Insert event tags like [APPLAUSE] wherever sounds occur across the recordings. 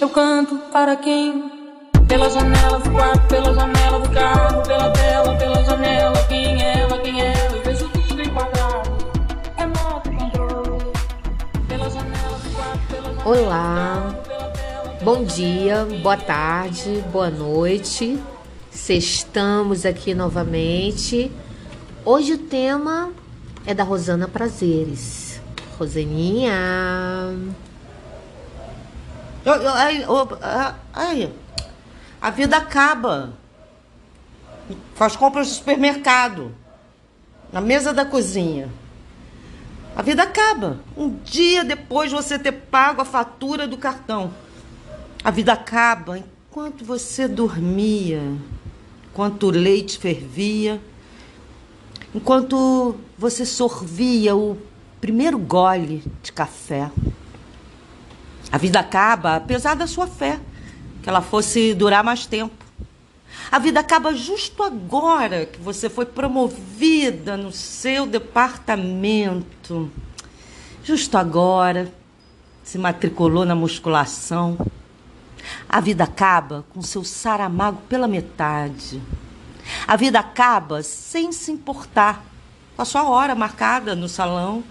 Eu canto para quem? Pela janela do quarto, pela janela do carro, pela tela, pela janela. Quem é ela, quem é ela? Eu vejo tudo enquadrado. É moto controle. Pela janela do quarto, pela janela Olá, bom dia, boa tarde, boa noite. Estamos aqui novamente. Hoje o tema é da Rosana Prazeres. Rosaninha. Ai, ô, ah, ai, a vida acaba. Faz compras no supermercado, na mesa da cozinha. A vida acaba. Um dia depois de você ter pago a fatura do cartão. A vida acaba enquanto você dormia, enquanto o leite fervia, enquanto você sorvia o primeiro gole de café. A vida acaba apesar da sua fé, que ela fosse durar mais tempo. A vida acaba justo agora que você foi promovida no seu departamento. Justo agora se matriculou na musculação. A vida acaba com seu saramago pela metade. A vida acaba sem se importar com a sua hora marcada no salão.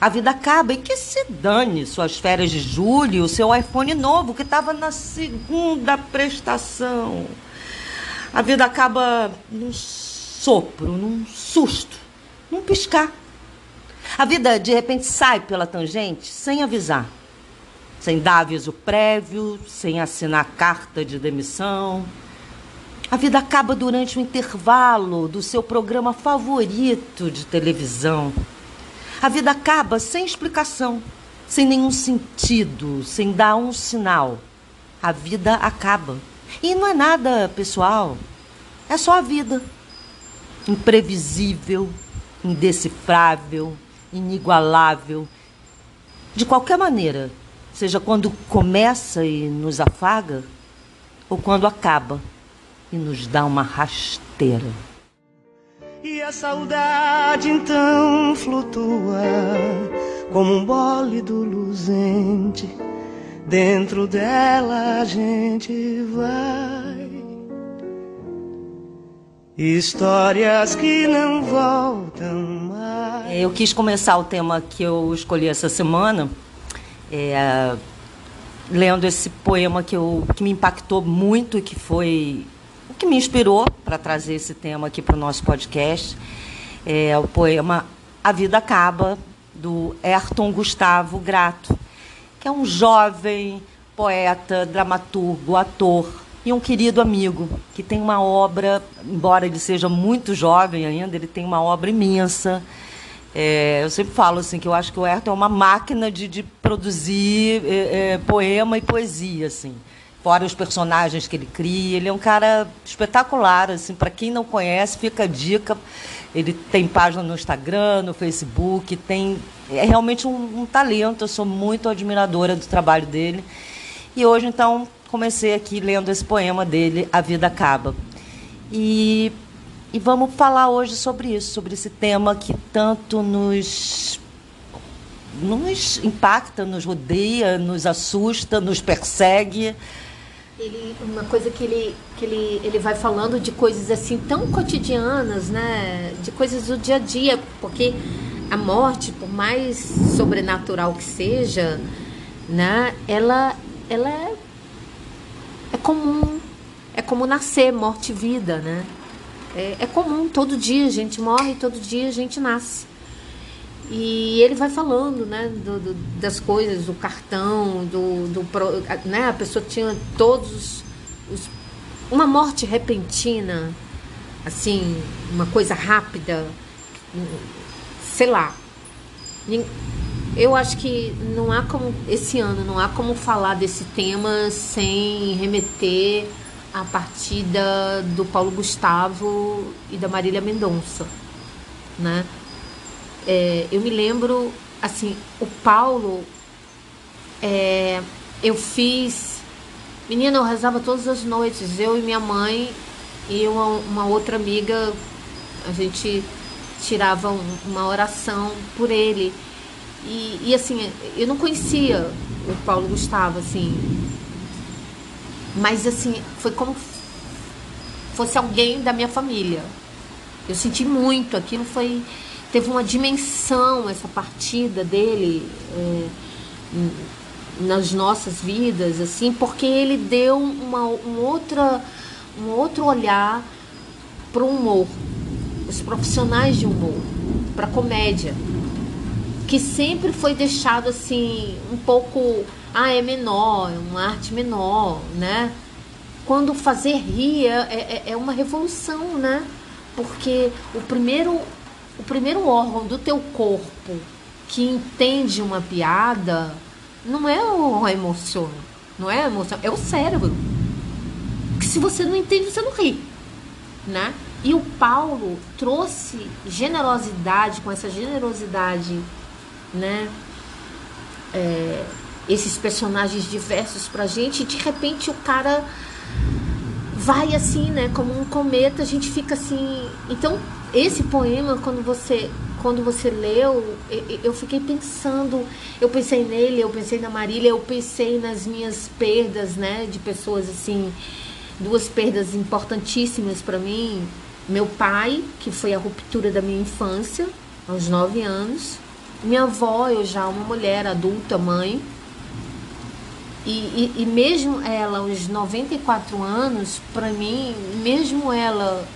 A vida acaba e que se dane suas férias de julho, o seu iPhone novo que estava na segunda prestação. A vida acaba num sopro, num susto, num piscar. A vida de repente sai pela tangente sem avisar, sem dar aviso prévio, sem assinar carta de demissão. A vida acaba durante o intervalo do seu programa favorito de televisão. A vida acaba sem explicação, sem nenhum sentido, sem dar um sinal. A vida acaba. E não é nada pessoal, é só a vida. Imprevisível, indecifrável, inigualável. De qualquer maneira, seja quando começa e nos afaga, ou quando acaba e nos dá uma rasteira. A saudade então flutua como um bólido luzente. Dentro dela a gente vai. Histórias que não voltam mais. Eu quis começar o tema que eu escolhi essa semana, é, lendo esse poema que, eu, que me impactou muito, que foi que me inspirou para trazer esse tema aqui para o nosso podcast. É o poema A Vida Acaba, do Ayrton Gustavo Grato, que é um jovem poeta, dramaturgo, ator e um querido amigo que tem uma obra, embora ele seja muito jovem ainda, ele tem uma obra imensa. É, eu sempre falo assim que eu acho que o Ayrton é uma máquina de, de produzir é, é, poema e poesia, assim. Fora os personagens que ele cria, ele é um cara espetacular, assim. Para quem não conhece, fica a dica. Ele tem página no Instagram, no Facebook, tem é realmente um, um talento. Eu sou muito admiradora do trabalho dele. E hoje, então, comecei aqui lendo esse poema dele, A Vida Acaba. E, e vamos falar hoje sobre isso, sobre esse tema que tanto nos, nos impacta, nos rodeia, nos assusta, nos persegue. Ele, uma coisa que ele, que ele, ele vai falando de coisas assim tão cotidianas, né? De coisas do dia a dia, porque a morte, por mais sobrenatural que seja, né? Ela, ela é, é comum. É como nascer, morte e vida, né? É, é comum, todo dia a gente morre, todo dia a gente nasce. E ele vai falando, né, do, do, das coisas, do cartão, do, do né, a pessoa tinha todos os, uma morte repentina, assim, uma coisa rápida, sei lá. Eu acho que não há como esse ano não há como falar desse tema sem remeter à partida do Paulo Gustavo e da Marília Mendonça, né? É, eu me lembro, assim, o Paulo, é, eu fiz. Menina, eu rezava todas as noites, eu e minha mãe e uma, uma outra amiga, a gente tirava um- uma oração por ele. E, e assim, eu não conhecia o Paulo Gustavo, assim. Mas assim, foi como fosse alguém da minha família. Eu senti muito, aquilo foi. Teve uma dimensão essa partida dele é, nas nossas vidas, assim, porque ele deu uma, um, outra, um outro olhar para o humor, os profissionais de humor, para comédia, que sempre foi deixado assim um pouco, ah, é menor, é uma arte menor, né? Quando fazer rir é, é, é uma revolução, né? Porque o primeiro, o primeiro órgão do teu corpo que entende uma piada não é o emoção, não é a emoção, é o cérebro. Que se você não entende, você não ri, né? E o Paulo trouxe generosidade, com essa generosidade, né? É, esses personagens diversos pra gente, e de repente o cara vai assim, né? Como um cometa, a gente fica assim. Então, esse poema, quando você quando você leu, eu fiquei pensando, eu pensei nele, eu pensei na Marília, eu pensei nas minhas perdas, né, de pessoas assim, duas perdas importantíssimas para mim, meu pai, que foi a ruptura da minha infância, aos nove anos. Minha avó, eu já uma mulher adulta, mãe. E, e, e mesmo ela, aos 94 anos, para mim, mesmo ela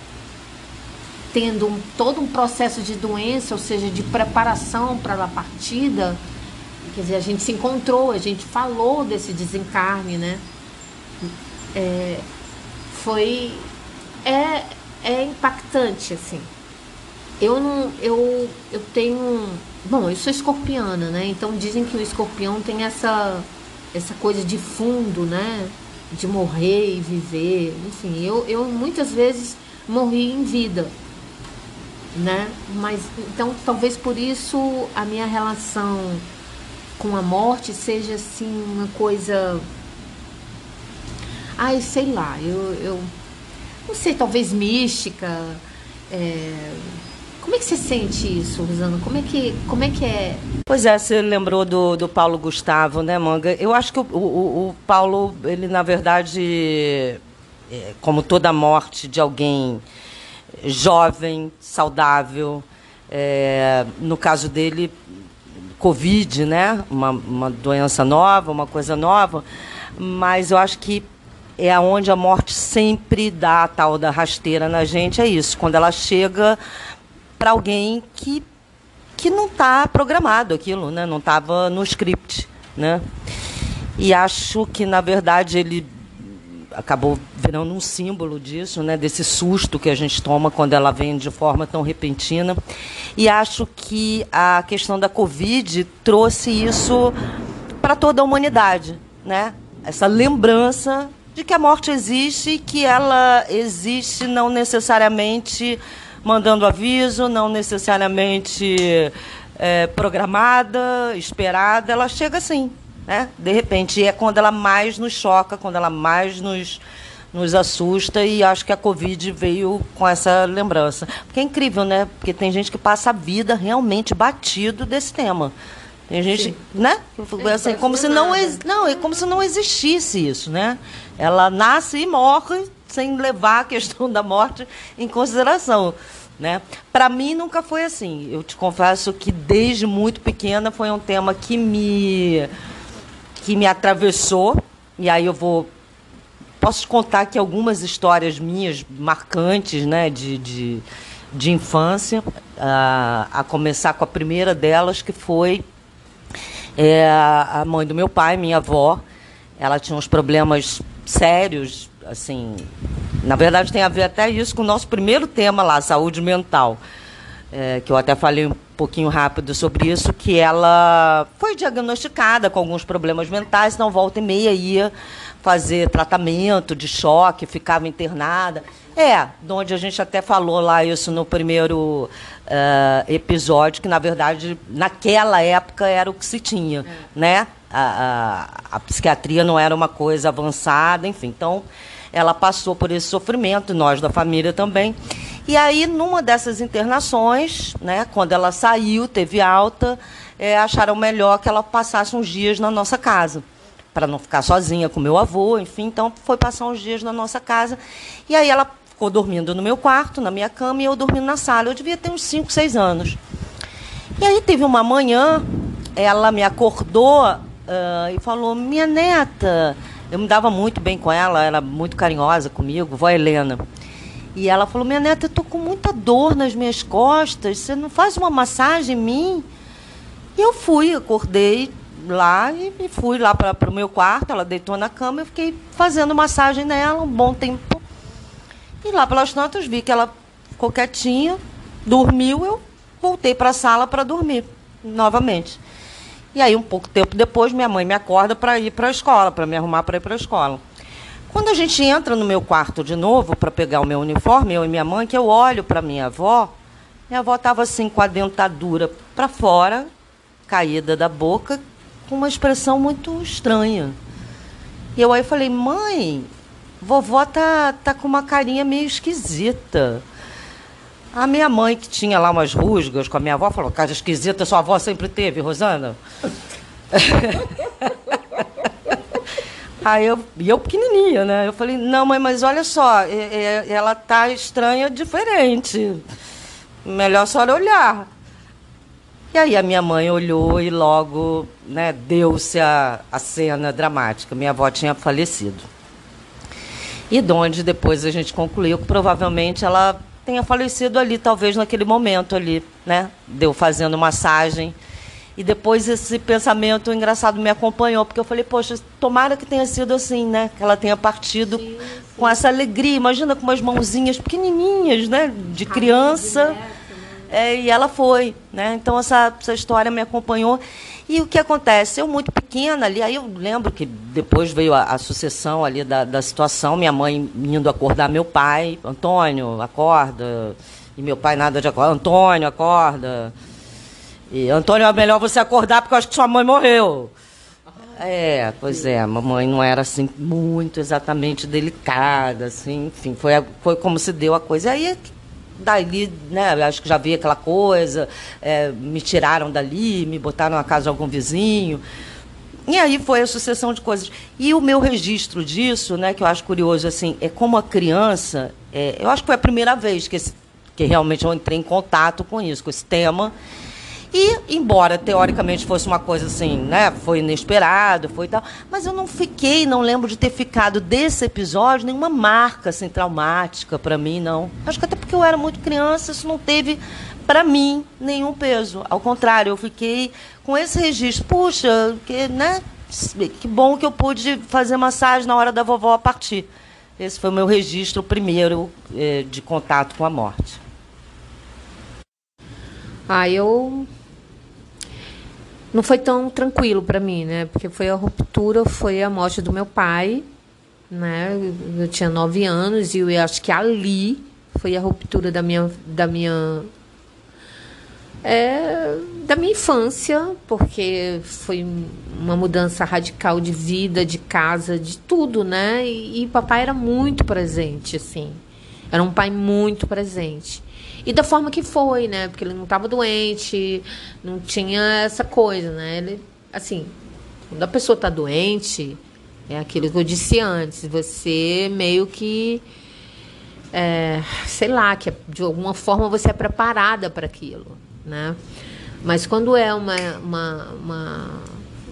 tendo um, todo um processo de doença, ou seja, de preparação para a partida, quer dizer, a gente se encontrou, a gente falou desse desencarne, né? É, foi. É, é impactante, assim. Eu não. Eu, eu tenho. Bom, eu sou escorpiana, né? Então dizem que o escorpião tem essa, essa coisa de fundo, né? De morrer e viver. Enfim, eu, eu muitas vezes morri em vida, né? Mas então talvez por isso a minha relação com a morte seja assim uma coisa. Ai, sei lá, eu, eu não sei, talvez mística. É... Como é que você sente isso, Rosana? Como é que, como é, que é? Pois é, você lembrou do, do Paulo Gustavo, né, Manga? Eu acho que o, o, o Paulo, ele na verdade, é, como toda morte de alguém jovem, saudável, é, no caso dele, Covid, né? Uma, uma doença nova, uma coisa nova, mas eu acho que é aonde a morte sempre dá a tal da rasteira na gente, é isso, quando ela chega para alguém que, que não está programado aquilo, né? não estava no script. Né? E acho que, na verdade, ele acabou virando um símbolo disso, né, desse susto que a gente toma quando ela vem de forma tão repentina. E acho que a questão da Covid trouxe isso para toda a humanidade, né? Essa lembrança de que a morte existe e que ela existe não necessariamente mandando aviso, não necessariamente é, programada, esperada, ela chega assim, né? De repente, é quando ela mais nos choca, quando ela mais nos, nos assusta, e acho que a Covid veio com essa lembrança. Porque é incrível, né? Porque tem gente que passa a vida realmente batido desse tema. Tem gente, Sim. né? Assim, como se não, não, é como se não existisse isso, né? Ela nasce e morre sem levar a questão da morte em consideração. Né? Para mim nunca foi assim. Eu te confesso que desde muito pequena foi um tema que me que me atravessou. E aí eu vou posso te contar aqui algumas histórias minhas marcantes, né, de, de, de infância, a, a começar com a primeira delas que foi é, a mãe do meu pai, minha avó. Ela tinha uns problemas sérios, assim. Na verdade, tem a ver até isso com o nosso primeiro tema lá, saúde mental. É, que eu até falei um pouquinho rápido sobre isso, que ela foi diagnosticada com alguns problemas mentais, não volta e meia ia fazer tratamento de choque, ficava internada. É, de onde a gente até falou lá isso no primeiro uh, episódio, que na verdade naquela época era o que se tinha, é. né? A, a, a, psiquiatria não era uma coisa avançada, enfim. Então, ela passou por esse sofrimento, nós da família também. E aí, numa dessas internações, né, quando ela saiu, teve alta, é, acharam melhor que ela passasse uns dias na nossa casa para não ficar sozinha com meu avô, enfim, então foi passar uns dias na nossa casa. E aí ela ficou dormindo no meu quarto, na minha cama, e eu dormindo na sala. Eu devia ter uns 5, 6 anos. E aí teve uma manhã, ela me acordou uh, e falou: Minha neta, eu me dava muito bem com ela, era muito carinhosa comigo, vó Helena. E ela falou: Minha neta, eu tô com muita dor nas minhas costas, você não faz uma massagem em mim? E eu fui, acordei lá e, e fui lá para o meu quarto. Ela deitou na cama, eu fiquei fazendo massagem nela um bom tempo. E lá pelas notas vi que ela ficou quietinha, dormiu, eu voltei para a sala para dormir novamente. E aí, um pouco tempo depois, minha mãe me acorda para ir para a escola, para me arrumar para ir para a escola. Quando a gente entra no meu quarto de novo para pegar o meu uniforme, eu e minha mãe, que eu olho para minha avó, minha avó estava assim com a dentadura para fora, caída da boca, com uma expressão muito estranha. E eu aí falei, mãe, vovó tá, tá com uma carinha meio esquisita. A minha mãe, que tinha lá umas rusgas com a minha avó, falou, cara esquisita, sua avó sempre teve, Rosana. [LAUGHS] Aí eu, e eu pequenininha, né? Eu falei, não, mãe, mas olha só, ela tá estranha, diferente. Melhor senhora olhar. E aí a minha mãe olhou e logo né, deu-se a, a cena dramática. Minha avó tinha falecido. E de onde depois a gente concluiu que provavelmente ela tenha falecido ali, talvez naquele momento ali, né? Deu fazendo massagem. E depois esse pensamento engraçado me acompanhou, porque eu falei, poxa, tomara que tenha sido assim, né? Que ela tenha partido sim, sim. com essa alegria. Imagina com umas mãozinhas pequenininhas, né? De criança. É, e ela foi, né? Então essa, essa história me acompanhou. E o que acontece? Eu muito pequena ali, aí eu lembro que depois veio a, a sucessão ali da, da situação, minha mãe indo acordar meu pai, Antônio, acorda. E meu pai nada de acordar, Antônio, acorda. E Antônio, é melhor você acordar porque eu acho que sua mãe morreu. É, pois é, a mamãe não era assim muito exatamente delicada, assim, enfim, foi, foi como se deu a coisa. E aí dali, né, acho que já vi aquela coisa, é, me tiraram dali, me botaram na casa de algum vizinho. E aí foi a sucessão de coisas. E o meu registro disso, né, que eu acho curioso, assim, é como a criança, é, eu acho que foi a primeira vez que, esse, que realmente eu entrei em contato com isso, com esse tema. E, embora teoricamente fosse uma coisa assim, né? Foi inesperado, foi tal. Mas eu não fiquei, não lembro de ter ficado desse episódio nenhuma marca assim, traumática para mim, não. Acho que até porque eu era muito criança, isso não teve para mim nenhum peso. Ao contrário, eu fiquei com esse registro. Puxa, que, né? Que bom que eu pude fazer massagem na hora da vovó partir. Esse foi o meu registro primeiro eh, de contato com a morte. Ah, eu não foi tão tranquilo para mim, né? Porque foi a ruptura, foi a morte do meu pai, né? Eu tinha nove anos e eu acho que ali foi a ruptura da minha da minha é, da minha infância, porque foi uma mudança radical de vida, de casa, de tudo, né? E, e papai era muito presente, assim. Era um pai muito presente. E da forma que foi, né? Porque ele não estava doente, não tinha essa coisa, né? Ele, assim, quando a pessoa está doente, é aquilo que eu disse antes, você meio que. É, sei lá, que de alguma forma você é preparada para aquilo, né? Mas quando é uma, uma, uma,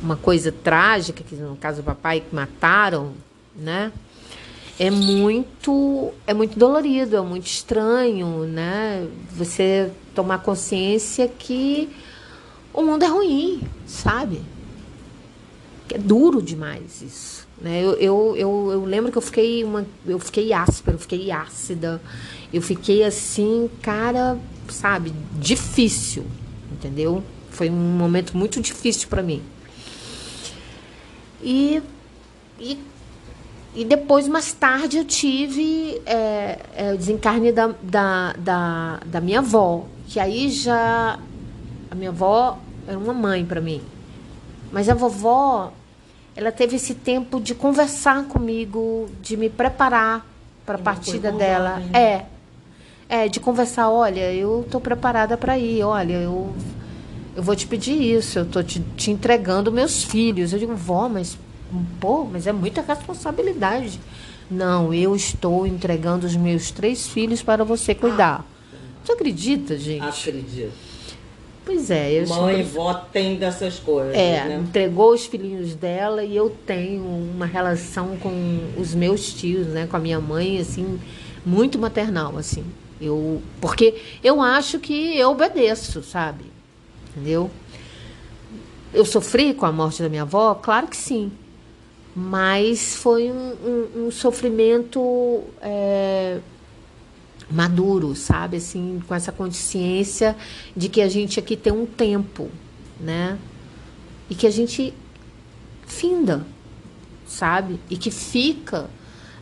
uma coisa trágica, que no caso do papai que mataram, né? É muito é muito dolorido, é muito estranho, né? Você tomar consciência que o mundo é ruim, sabe? É duro demais isso. Né? Eu, eu, eu, eu lembro que eu fiquei uma, eu fiquei áspera, eu fiquei ácida, eu fiquei assim, cara, sabe, difícil, entendeu? Foi um momento muito difícil para mim. E, e e depois, mais tarde, eu tive é, é, o desencarne da, da, da, da, minha avó, que aí já. A minha avó era uma mãe para mim. Mas a vovó, ela teve esse tempo de conversar comigo, de me preparar para a partida dela. Né? É. É, de conversar, olha, eu tô preparada para ir, olha, eu eu vou te pedir isso, eu tô te, te entregando meus filhos. Eu digo, vó, mas Pô, mas é muita responsabilidade. Não, eu estou entregando os meus três filhos para você cuidar. Você acredita, gente? Acredito. Pois é, eu Mãe e vó tem dessas coisas, É, né? entregou os filhinhos dela e eu tenho uma relação com os meus tios, né, com a minha mãe, assim, muito maternal, assim. Eu, porque eu acho que eu obedeço, sabe? Entendeu? Eu sofri com a morte da minha avó? Claro que sim. Mas foi um, um- um sofrimento é, maduro, sabe? Assim, com essa consciência de que a gente aqui tem um tempo, né? E que a gente finda, sabe? E que fica.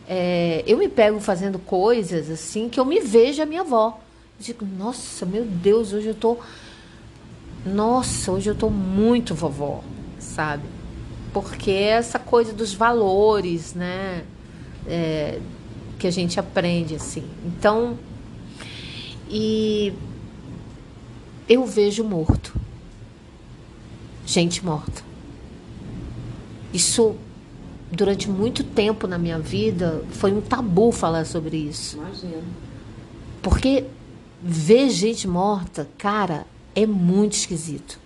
é, eu me pego fazendo coisas assim que eu me vejo a minha avó. Eu digo, nossa, meu Deus, hoje eu tô. Nossa, hoje eu tô muito vovó, sabe? Porque essa coisa dos valores, né? É, que a gente aprende, assim. Então, e eu vejo morto. Gente morta. Isso, durante muito tempo na minha vida, foi um tabu falar sobre isso. Imagina. Porque ver gente morta, cara, é muito esquisito.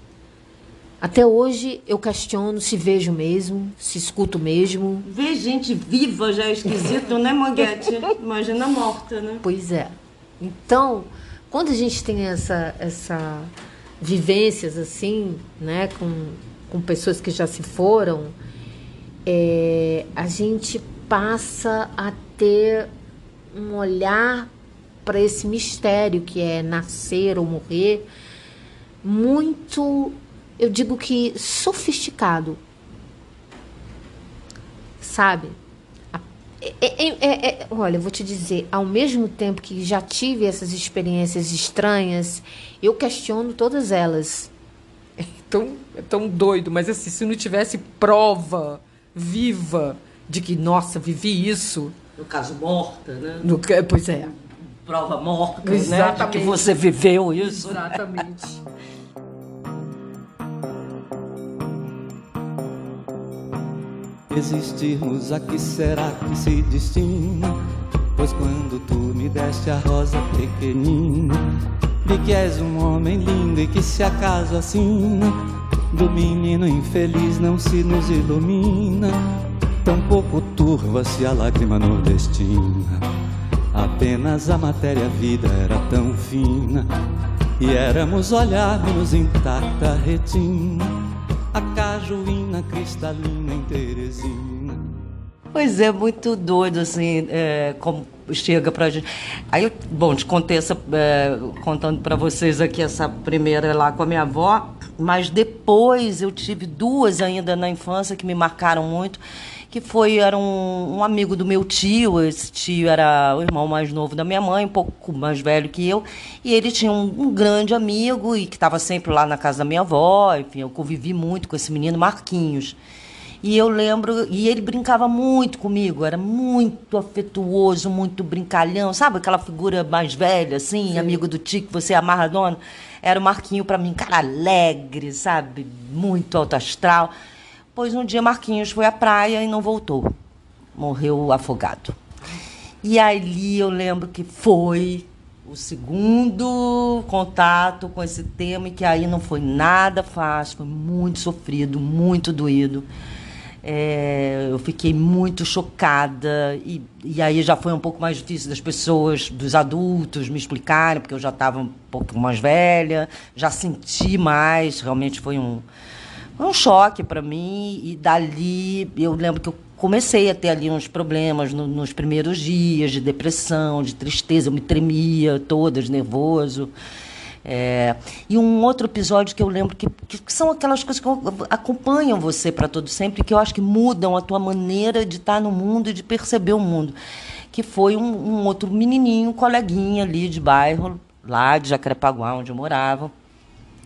Até hoje eu questiono se vejo mesmo, se escuto mesmo. Ver gente viva já é esquisito, né, Manguete? Imagina morta, né? Pois é. Então, quando a gente tem essa, essa vivências assim, né, com, com pessoas que já se foram, é, a gente passa a ter um olhar para esse mistério que é nascer ou morrer, muito, eu digo que sofisticado, sabe? A- é- é- é- é- olha, eu vou te dizer, ao mesmo tempo que já tive essas experiências estranhas, eu questiono todas elas. É tão, é tão doido, mas assim, se não tivesse prova viva de que, nossa, vivi isso, No caso, morta, né? no, que- pois é. Prova morta, né? De Exatamente. que você viveu isso. Exatamente. Existirmos a que será que se destina? Pois quando tu me deste a rosa pequenina, vi que és um homem lindo e que se acaso assina, do menino infeliz não se nos ilumina, tampouco turva-se a lágrima nordestina. Apenas a matéria-vida era tão fina, e éramos olharmos intacta a retina, cajuína cristalina em Teresina. Pois é, muito doido, assim, é, como chega pra gente. Aí, bom, te contei essa, é, contando pra vocês aqui essa primeira lá com a minha avó, mas depois eu tive duas ainda na infância que me marcaram muito, que foi, era um, um amigo do meu tio, esse tio era o irmão mais novo da minha mãe, um pouco mais velho que eu, e ele tinha um, um grande amigo e que estava sempre lá na casa da minha avó, enfim, eu convivi muito com esse menino, Marquinhos. E eu lembro, e ele brincava muito comigo, era muito afetuoso, muito brincalhão, sabe aquela figura mais velha, assim, amigo do tio que você amarra a dona? Era o Marquinho para mim, cara alegre, sabe? Muito alto astral. Pois um dia Marquinhos foi à praia e não voltou. Morreu afogado. E ali eu lembro que foi o segundo contato com esse tema e que aí não foi nada fácil, foi muito sofrido, muito doído. É, eu fiquei muito chocada e, e aí já foi um pouco mais difícil das pessoas, dos adultos me explicarem, porque eu já estava um pouco mais velha, já senti mais, realmente foi um, foi um choque para mim e dali eu lembro que eu comecei a ter ali uns problemas no- nos primeiros dias de depressão, de tristeza, eu me tremia toda, de nervoso. É, e um outro episódio que eu lembro que, que são aquelas coisas que acompanham você para todo sempre, que eu acho que mudam a tua maneira de estar no mundo e de perceber o mundo. Que foi um, um outro menininho, um coleguinha ali de bairro, lá de Jacarepaguá, onde eu morava.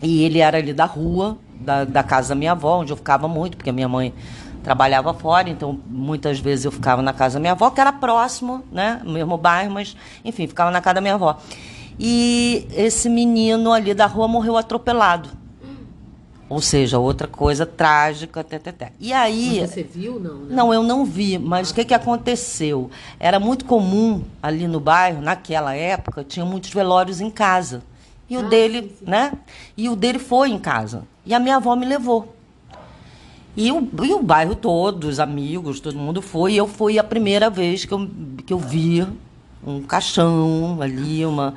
E ele era ali da rua, da, da casa da minha avó, onde eu ficava muito, porque a minha mãe trabalhava fora, então muitas vezes eu ficava na casa da minha avó, que era próximo, né? No mesmo bairro, mas, enfim, ficava na casa da minha avó. E esse menino ali da rua morreu atropelado. Ou seja, outra coisa trágica, até, até, até. E aí. Mas você viu, não? Né? Não, eu não vi, mas o que, que aconteceu? Era muito comum ali no bairro, naquela época, tinha muitos velórios em casa. E o Ah, dele, sim, sim. né? E o dele foi em casa. E a minha avó me levou. E o, e o bairro todo, os amigos, todo mundo foi. E eu fui a primeira vez que eu, que eu vi um caixão ali, uma.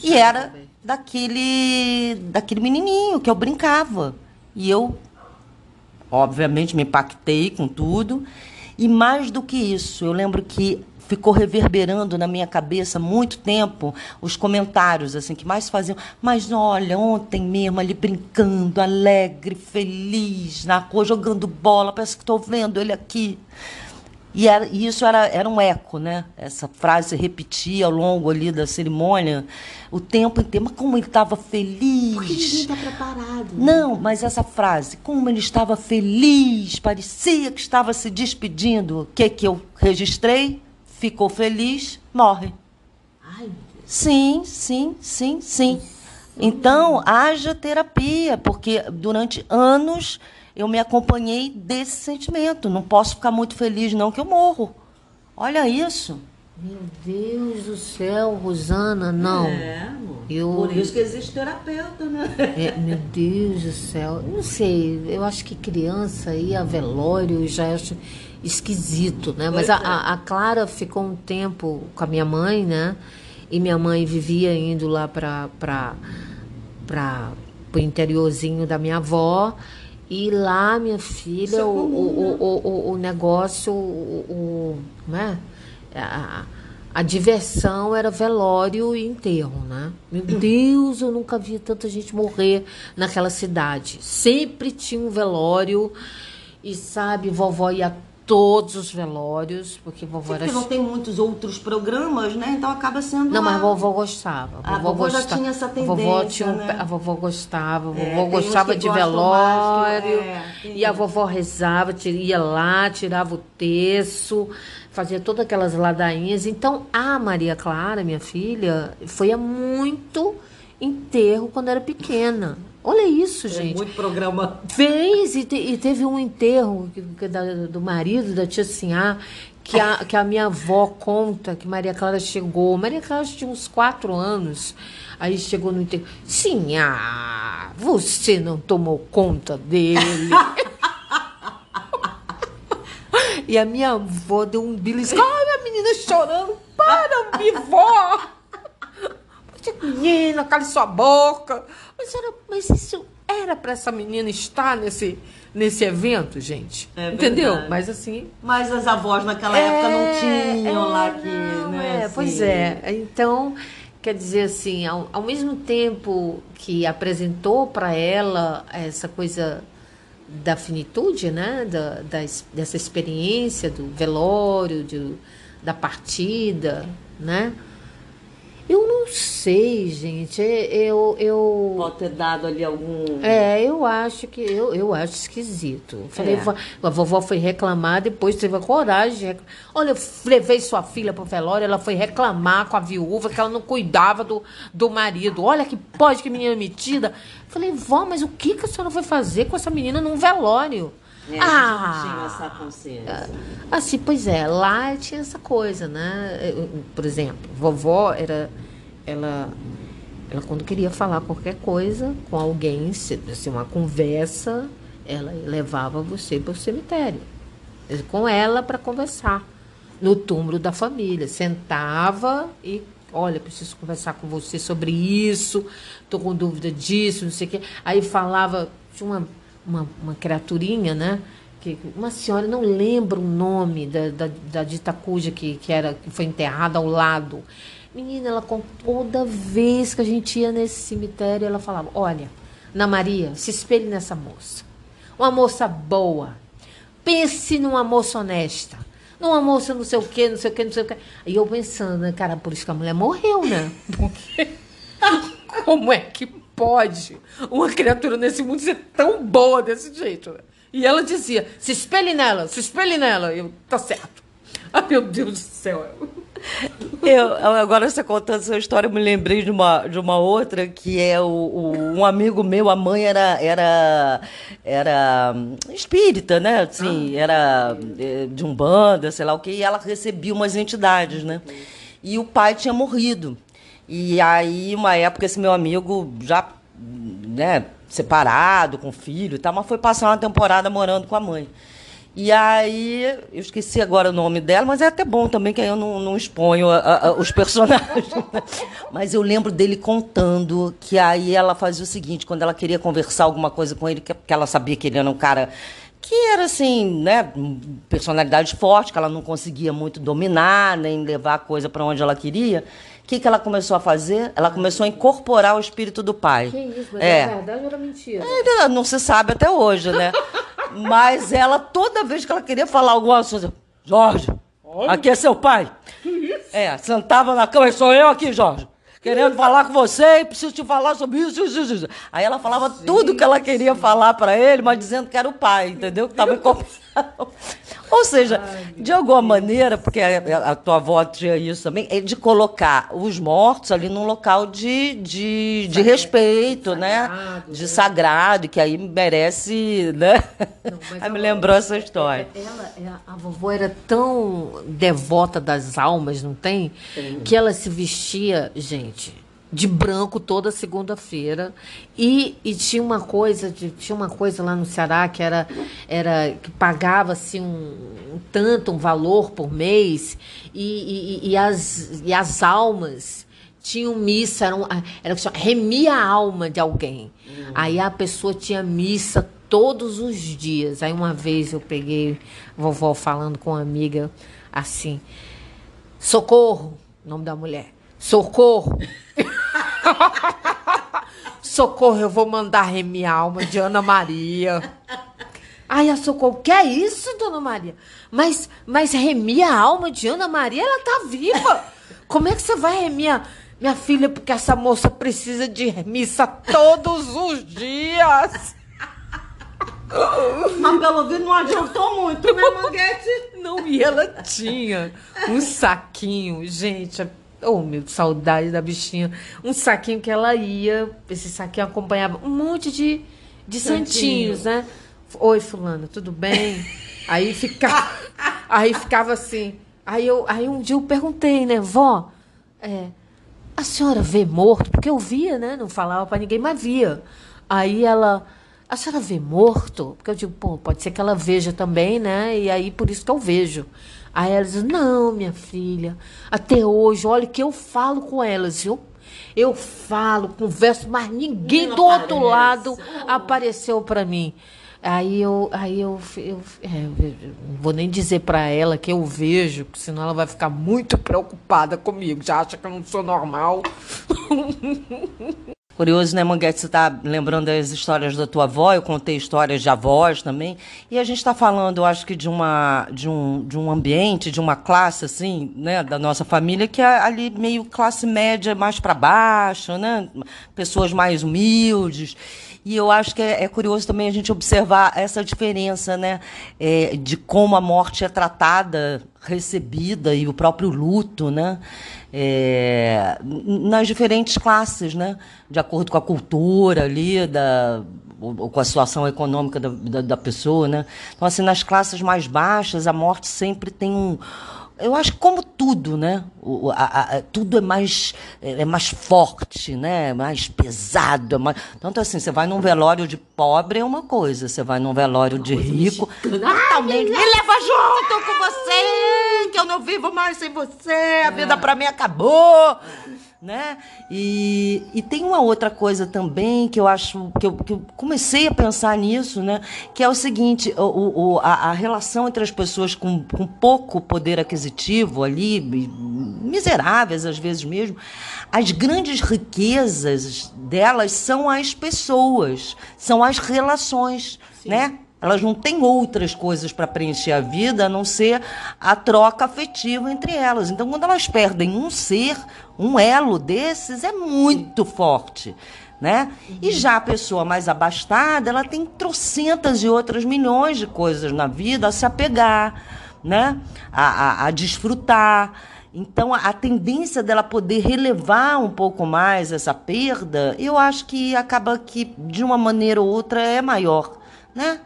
E era daquele, daquele menininho que eu brincava. E eu, obviamente, me impactei com tudo. E mais do que isso, eu lembro que ficou reverberando na minha cabeça muito tempo os comentários assim que mais faziam. Mas olha, ontem mesmo ali brincando, alegre, feliz, na rua, jogando bola, parece que estou vendo ele aqui. E, era, e isso era, era um eco, né? Essa frase se repetia ao longo ali da cerimônia, o tempo inteiro. Mas como ele estava feliz! Porque ninguém está preparado. Não, mas essa frase, como ele estava feliz, parecia que estava se despedindo. O que, que eu registrei? Ficou feliz, morre. Ai. Sim, sim, sim, sim. Então, haja terapia, porque durante anos eu me acompanhei desse sentimento. Não posso ficar muito feliz, não, que eu morro. Olha isso. Meu Deus do céu, Rosana, não. amor. Eu- Por isso que existe terapeuta, né? É, meu Deus do céu. Não sei, eu acho que criança ir a velório já acho esquisito, né? Mas a, a- a Clara ficou um tempo com a minha mãe, né? E minha mãe vivia indo lá para para o interiorzinho da minha avó. E lá, minha filha, é o, comum, o, o, o, negócio, o, como é? A, a diversão era velório e enterro, né? Meu [CLEARS THROAT] Deus, eu nunca vi tanta gente morrer naquela cidade. Sempre tinha um velório e, sabe, vovó ia todos os velórios, porque vovó era... Porque não tem muitos outros programas, né? Então acaba sendo. Não, mas a a- vovó gostava. A vovó já gostava. tinha essa A vovó, tendência, tinha um- né? A vovó gostava. A É, vovó uns gostava de que- velório. é, e a vovó rezava, ia lá, tirava o terço, fazia todas aquelas ladainhas. Então, a Maria Clara, minha filha, foi a muito enterro quando era pequena. Olha isso, gente. É Muito programa. Fez e, te- e teve um enterro da- do marido da tia Sinhá, que a, que a minha avó conta que Maria Clara chegou. Maria Clara tinha uns quatro anos. Aí chegou no enterro. Sinhá, você não tomou conta dele. [LAUGHS] e a minha avó deu um belisco. Ai, a menina chorando. Para, minha vó! Menina, cale sua boca. Mas, era, mas isso era para essa menina estar nesse, nesse evento, gente. É Entendeu? verdade. Mas assim. Mas as avós naquela época não tinham é, lá que. né, é, assim. Pois é. Então, quer dizer assim, ao, ao mesmo tempo que apresentou para ela essa coisa da finitude, né? Da, da es- dessa experiência do velório, de, da partida, né? Eu não sei, gente. Eu, eu, Pode ter dado ali algum. é, eu acho que eu, eu acho esquisito. Falei, É. "Vó- a vovó foi reclamar, depois teve a coragem. de reclamar. Olha, eu levei sua filha para o velório, ela foi reclamar com a viúva que ela não cuidava do, do marido. Olha que pode que menina metida. Falei, vó, mas o que, que a senhora foi fazer com essa menina num velório? É, ah, tinha essa consciência. Assim, pois é, lá tinha essa coisa, né? Eu- Por exemplo, vovó era. Ela, ela quando queria falar qualquer coisa com alguém, se- assim, uma conversa, ela levava você para o cemitério. Com ela para conversar. No túmulo da família. Sentava e. Olha, preciso conversar com você sobre isso, estou com dúvida disso, não sei o quê. Aí falava, tinha uma, uma, uma criaturinha, né? que uma senhora, não lembro o nome da, da, da cuja que, que, era, que foi enterrada ao lado. Menina, ela toda vez que a gente ia nesse cemitério, ela falava: Olha, Ana Maria, se espelhe nessa moça. Uma moça boa. Pense numa moça honesta. Numa moça não sei o quê, não sei o quê, não sei o quê. E eu pensando, né, cara, por isso que a mulher morreu, né? Porque [LAUGHS] como é que pode uma criatura nesse mundo ser tão boa desse jeito? né? E ela dizia: se espelhe nela, se espelhe nela. E eu, tá certo. Ai, meu Deus do céu. Eu, agora você contando essa história, eu me lembrei de uma, de uma outra, que é o, o, um amigo meu, a mãe era, era, era espírita, né? Assim, era eh, de um banda, sei lá o quê, e ela recebia umas entidades, né? E o pai tinha morrido. E aí, uma época, esse meu amigo já, né, separado, com filho e tal, mas foi passar uma temporada morando com a mãe. E aí, eu esqueci agora o nome dela, mas é até bom também, que eu não, não exponho a, a, os personagens. [LAUGHS] mas eu lembro dele contando que aí ela fazia o seguinte, quando ela queria conversar alguma coisa com ele, que, que ela sabia que ele era um cara que era assim, né, personalidade forte, que ela não conseguia muito dominar, nem levar a coisa para onde ela queria. O que, que ela começou a fazer? Ela começou a incorporar o espírito do pai. Que isso, mas é, é verdade ou era mentira? É, não se sabe até hoje, né? [LAUGHS] Mas ela, toda vez que ela queria falar alguma coisa, Jorge, aqui é seu pai. Que isso? É, sentava na cama, sou eu aqui, Jorge. Querendo falar com você e preciso te falar sobre isso, isso, isso. isso. Aí ela falava Gente, tudo que ela queria falar para ele, mas dizendo que era o pai, entendeu? Que estava [LAUGHS] incorporado. Ou seja, Ai, de alguma maneira, porque a, a, tua avó tinha isso também, é de colocar os mortos ali num local de, de, de respeito, né? sagrado, né? De sagrado, que aí merece, né? Não, [LAUGHS] aí me lembrou essa história. Ela, ela, a vovó era tão devota das almas, não tem? Sim. Que ela se vestia, gente de branco toda segunda-feira. E, e tinha uma coisa de, tinha uma coisa lá no Ceará que era era que pagava assim um, um tanto um valor por mês. E, e, e, as e as almas tinham missa era, um, era remia a alma de alguém. Uhum. aí a pessoa tinha missa todos os dias. Aí uma vez eu peguei vovó falando com uma amiga assim socorro nome da mulher socorro [LAUGHS] Socorro, eu vou mandar remir a alma de Ana Maria. Ai, a Socorro, que é isso, dona Maria? Mas, mas remir a alma de Ana Maria, ela tá viva. Como é que você vai remir. Minha filha, porque essa moça precisa de missa todos os dias. Mas pelo visto não adiantou muito, né, Manguete? Não, e ela tinha um saquinho, gente, Oh, meu, saudade da bichinha. Um saquinho que ela ia, esse saquinho acompanhava um monte de, de santinhos, né? Oi, fulana, tudo bem? [LAUGHS] aí ficava, aí ficava assim. Aí, eu, aí um dia eu perguntei, né, vó, é, a senhora vê morto? Porque eu via, né? Não falava para ninguém, mas via. Aí ela, a senhora vê morto? Porque eu digo, pô, pode ser que ela veja também, né? E aí por isso que eu vejo. Aí elas dizem, não, minha filha, até hoje, olha que eu falo com elas, viu? Eu falo, converso, mas ninguém do aparece. outro lado apareceu para mim. Aí eu, aí eu, eu, é, eu não vou nem dizer para ela que eu vejo, senão ela vai ficar muito preocupada comigo. Já acha que eu não sou normal. [LAUGHS] Curioso, né, Manguete? Você está lembrando das histórias da tua avó, eu contei histórias de avós também. E a gente está falando, eu acho que, de, uma, de, um, de um ambiente, de uma classe, assim, né, da nossa família, que é ali meio classe média mais para baixo, né? Pessoas mais humildes. E eu acho que é, é, curioso também a gente observar essa diferença, né, é, de como a morte é tratada, recebida e o próprio luto, né, é, nas diferentes classes, né, de acordo com a cultura ali da ou, com a situação econômica da, da, da pessoa, né. Então assim, nas classes mais baixas a morte sempre tem um eu acho que como tudo, né? O, a, a, tudo é mais, é, é mais forte, né? Mais pesado. É mais... Tanto assim, você vai num velório de pobre é uma coisa, você vai num velório de rico. Totalmente. Me leva junto com você, que eu não vivo mais sem você, a vida para mim acabou né? E, e tem uma outra coisa também que eu acho que eu, que eu comecei a pensar nisso, né? Que é o seguinte: o, o, a, a relação entre as pessoas com, com pouco poder aquisitivo ali, miseráveis às vezes mesmo, as grandes riquezas delas são as pessoas, são as relações, Sim. né? Elas não têm outras coisas para preencher a vida a não ser a troca afetiva entre elas. Então, quando elas perdem um ser, um elo desses, é muito forte. Né? E já a pessoa mais abastada, ela tem trocentas e outras milhões de coisas na vida a se apegar, né? a, a, a desfrutar. Então, a tendência dela poder relevar um pouco mais essa perda, eu acho que acaba que, de uma maneira ou outra, é maior, né?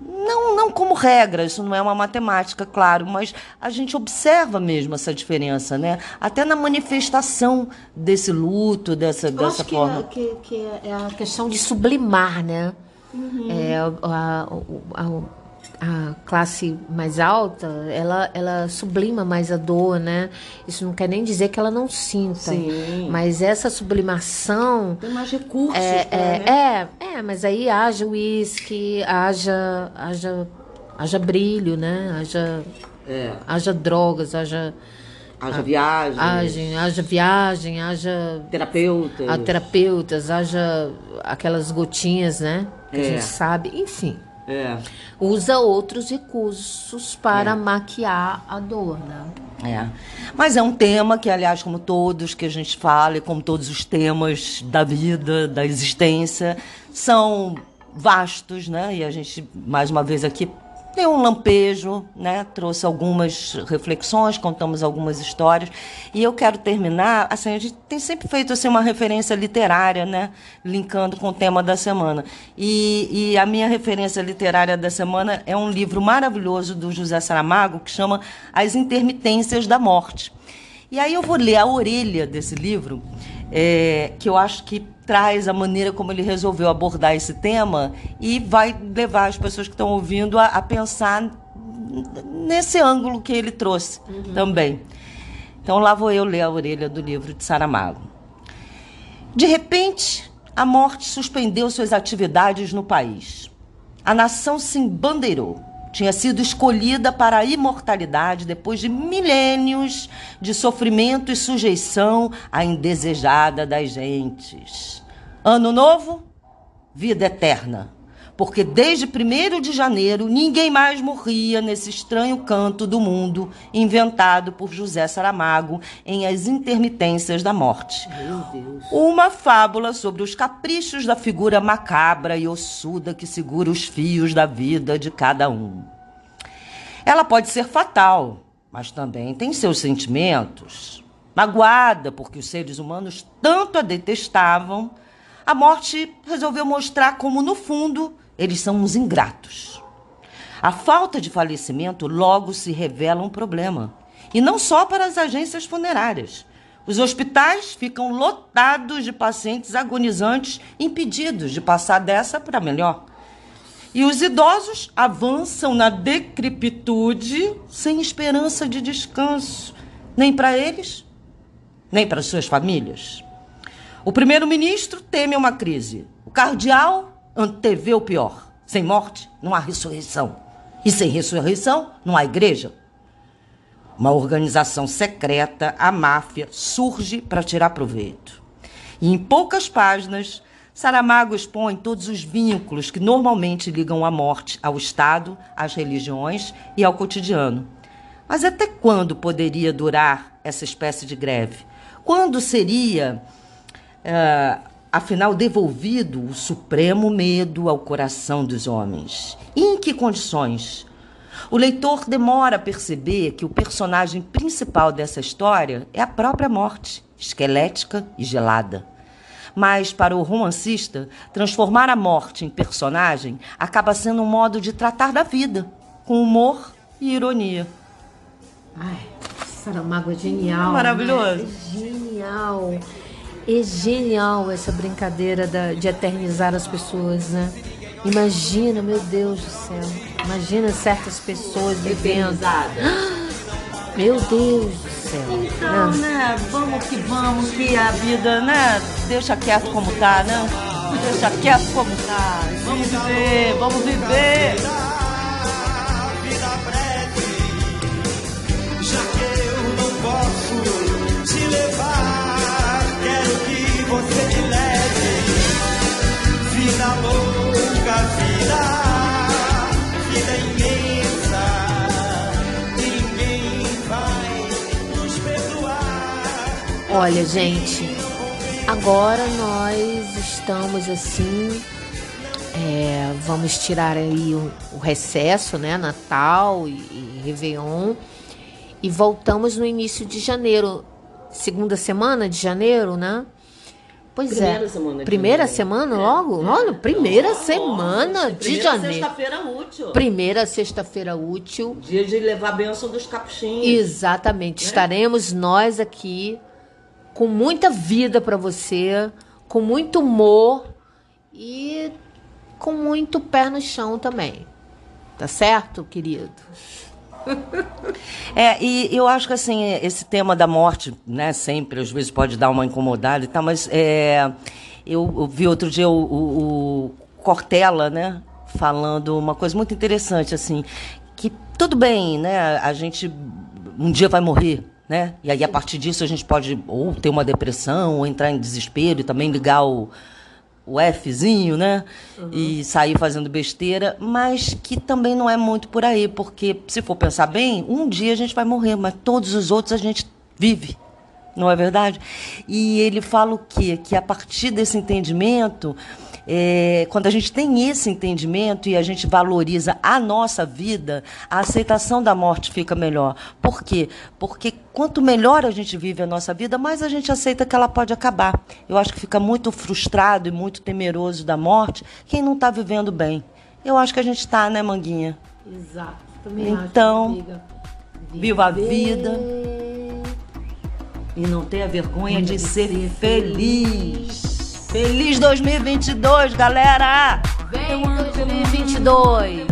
Não, não como regra, isso não é uma matemática, claro, mas a gente observa mesmo essa diferença, né? Até na manifestação desse luto, dessa, Eu dessa acho que, forma. é, que, que é a questão de sublimar, né? É, a, a- a- a classe mais alta, ela, ela sublima mais a dor, né? Isso não quer nem dizer que ela não sinta. Sim. Mas essa sublimação Tem mais recursos, é, pra, né? é, é, é, mas aí haja uísque, haja, haja, haja brilho, né? Haja, É, haja drogas, haja, haja viagem, haja, haja viagem, haja terapeuta. a terapeutas, haja aquelas gotinhas, né? Que a É. gente sabe, enfim. É, Usa outros recursos para maquiar a dor, né? é. Mas é um tema que, aliás, como todos que a gente fala, e como todos os temas da vida, da existência, são vastos, né? E a gente, mais uma vez aqui, deu um lampejo, né? Trouxe algumas reflexões, contamos algumas histórias. E eu quero terminar, assim, a gente tem sempre feito assim, uma referência literária, né? Linkando com o tema da semana. E, e a minha referência literária da semana é um livro maravilhoso do José Saramago, que chama As Intermitências da Morte. E aí eu vou ler a orelha desse livro, é, que eu acho que traz a maneira como ele resolveu abordar esse tema e vai levar as pessoas que estão ouvindo a, a pensar nesse ângulo que ele trouxe também. Então lá vou eu ler a orelha do livro de Saramago. De repente, a morte suspendeu suas atividades no país. A nação se embandeirou. Tinha sido escolhida para a imortalidade depois de milênios de sofrimento e sujeição à indesejada das gentes. Ano novo, vida eterna. Porque desde 1 de janeiro ninguém mais morria nesse estranho canto do mundo inventado por José Saramago em As Intermitências da Morte. Uma fábula sobre os caprichos da figura macabra e ossuda que segura os fios da vida de cada um. Ela pode ser fatal, mas também tem seus sentimentos. Magoada porque os seres humanos tanto a detestavam, a morte resolveu mostrar como, no fundo, eles são uns ingratos. A falta de falecimento logo se revela um problema. E não só para as agências funerárias. Os hospitais ficam lotados de pacientes agonizantes impedidos de passar dessa para melhor. E os idosos avançam na decrepitude sem esperança de descanso, nem para eles, nem para suas famílias. O primeiro-ministro teme uma crise. O cardeal antevê o pior. Sem morte, não há ressurreição. E sem ressurreição, não há igreja. Uma organização secreta, a máfia, surge para tirar proveito. E em poucas páginas, Saramago expõe todos os vínculos que normalmente ligam a morte ao Estado, às religiões e ao cotidiano. Mas até quando poderia durar essa espécie de greve? Quando seria, ah, afinal, devolvido o supremo medo ao coração dos homens? E em que condições? O leitor demora a perceber que o personagem principal dessa história é a própria morte, esquelética e gelada. Mas, para o romancista, transformar a morte em personagem acaba sendo um modo de tratar da vida, com humor e ironia. Ai, Saramago é genial. Maravilhoso. né? É genial. É genial essa brincadeira da- de eternizar as pessoas, né? Imagina, meu Deus do céu. Imagina certas pessoas vivendo. Meu Deus do céu. Então, Não. né, vamos que vamos, que a vida, né, deixa quieto como tá, né? Deixa quieto como tá. Vamos viver, vamos viver. Vida louca, vida, vida imensa, ninguém vai nos perdoar. Olha, gente, agora nós estamos assim. é, vamos tirar aí o, o recesso, né? Natal e, e Réveillon. E voltamos no início de janeiro. Segunda semana de janeiro, né? Pois Primeira é. semana primeira semana logo? Olha, primeira semana de Primeira janeiro. Sexta-feira útil. Primeira sexta-feira útil. Dia de levar a benção dos capuchinhos. Exatamente. Estaremos nós aqui com muita vida para você, com muito humor e com muito pé no chão também. Tá certo, querido? [LAUGHS] É, e eu acho que assim, esse tema da morte, né, sempre, às vezes pode dar uma incomodada e tal, mas é, eu, eu vi outro dia o, o- o Cortella, né, falando uma coisa muito interessante, assim, que tudo bem, né, a gente um dia vai morrer, né, e aí a partir disso a gente pode ou ter uma depressão, ou entrar em desespero e também ligar o, o Fzinho, né? E sair fazendo besteira, mas que também não é muito por aí, porque se for pensar bem, um dia a gente vai morrer, mas todos os outros a gente vive. Não é verdade? E ele fala o quê? Que a partir desse entendimento, é, quando a gente tem esse entendimento e a gente valoriza a nossa vida, a aceitação da morte fica melhor. Por quê? Porque quanto melhor a gente vive a nossa vida, mais a gente aceita que ela pode acabar. Eu acho que fica muito frustrado e muito temeroso da morte quem não está vivendo bem. Eu acho que a gente está, né, Manguinha? Exato. Então, Viva a vida e não tenha vergonha de ser feliz. Feliz 2022, galera! Vem 2022.